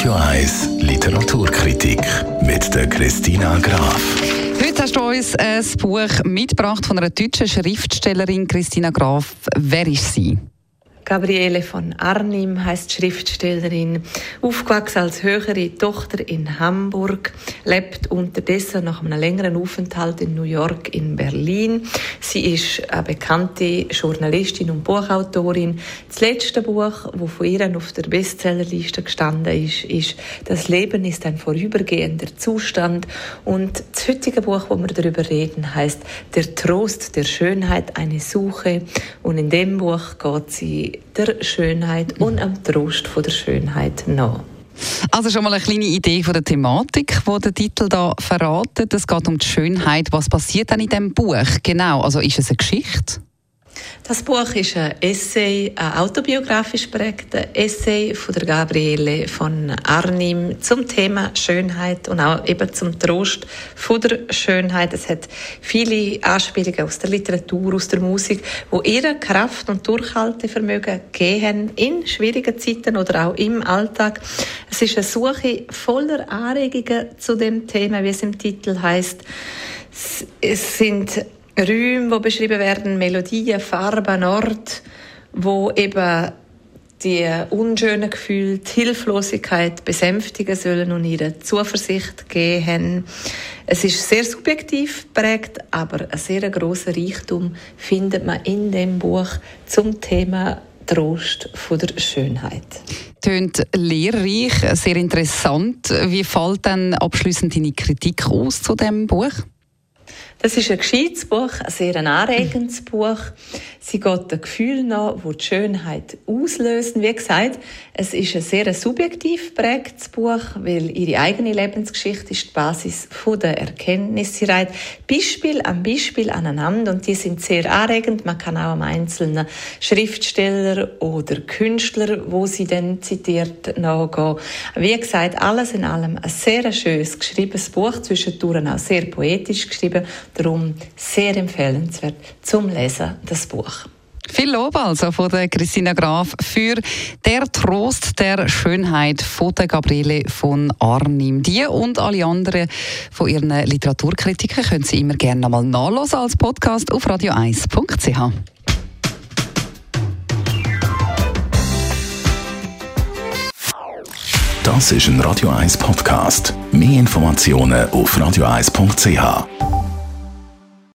Radio 1 Literaturkritik mit der Christina Graf. Heute hast du uns ein Buch mitgebracht von einer deutschen Schriftstellerin, Christina Graf. Wer ist sie? Gabriele von Arnim heißt Schriftstellerin, aufgewachsen als höhere Tochter in Hamburg, lebt unterdessen nach einem längeren Aufenthalt in New York in Berlin. Sie ist eine bekannte Journalistin und Buchautorin. Das letzte Buch, wo von ihr auf der Bestsellerliste gestanden ist, ist Das Leben ist ein vorübergehender Zustand und das heutige Buch, wo wir darüber reden, heißt Der Trost der Schönheit eine Suche und in dem Buch geht sie der Schönheit und am Trost von der Schönheit nach. Also schon mal eine kleine Idee von der Thematik, wo der Titel da verratet. Es geht um die Schönheit. Was passiert dann in dem Buch? Genau, also ist es eine Geschichte? Das Buch ist ein Essay, ein autobiografisch prägter Essay von der Gabriele von Arnim zum Thema Schönheit und auch eben zum Trost von der Schönheit. Es hat viele Anspielungen aus der Literatur, aus der Musik, wo ihre Kraft und Durchhaltevermögen gehen in schwierigen Zeiten oder auch im Alltag. Es ist eine Suche voller Anregungen zu dem Thema, wie es im Titel heißt. Es sind Räume, die beschrieben werden, Melodien, Farben, Ort, wo eben die unschönen Gefühle, die Hilflosigkeit besänftigen sollen und ihre Zuversicht geben. Es ist sehr subjektiv prägt, aber ein sehr großer Reichtum findet man in dem Buch zum Thema Trost von der Schönheit. Tönt lehrreich, sehr interessant. Wie fällt dann abschließend deine Kritik aus zu dem Buch? Das ist ein gescheites Buch, ein sehr anregendes Buch. Sie geht dem Gefühl nach, wo die Schönheit auslösen. Wie gesagt, es ist ein sehr subjektiv prägtes Buch, weil ihre eigene Lebensgeschichte ist die Basis der Erkenntnis. Sie reiht Beispiel an Beispiel aneinander und die sind sehr anregend. Man kann auch am einzelnen Schriftsteller oder Künstler, wo sie dann zitiert, nachgehen. Wie gesagt, alles in allem ein sehr schönes geschriebenes Buch, zwischendurch auch sehr poetisch geschrieben Darum sehr empfehlenswert zum Lesen, das Buch. Viel Lob also von der Christina Graf für der Trost der Schönheit von der Gabriele von Arnim. Die und alle anderen von ihren Literaturkritiken können Sie immer gerne nochmal nachlesen als Podcast auf radio1.ch. Das ist ein Radio 1 Podcast. Mehr Informationen auf radio1.ch.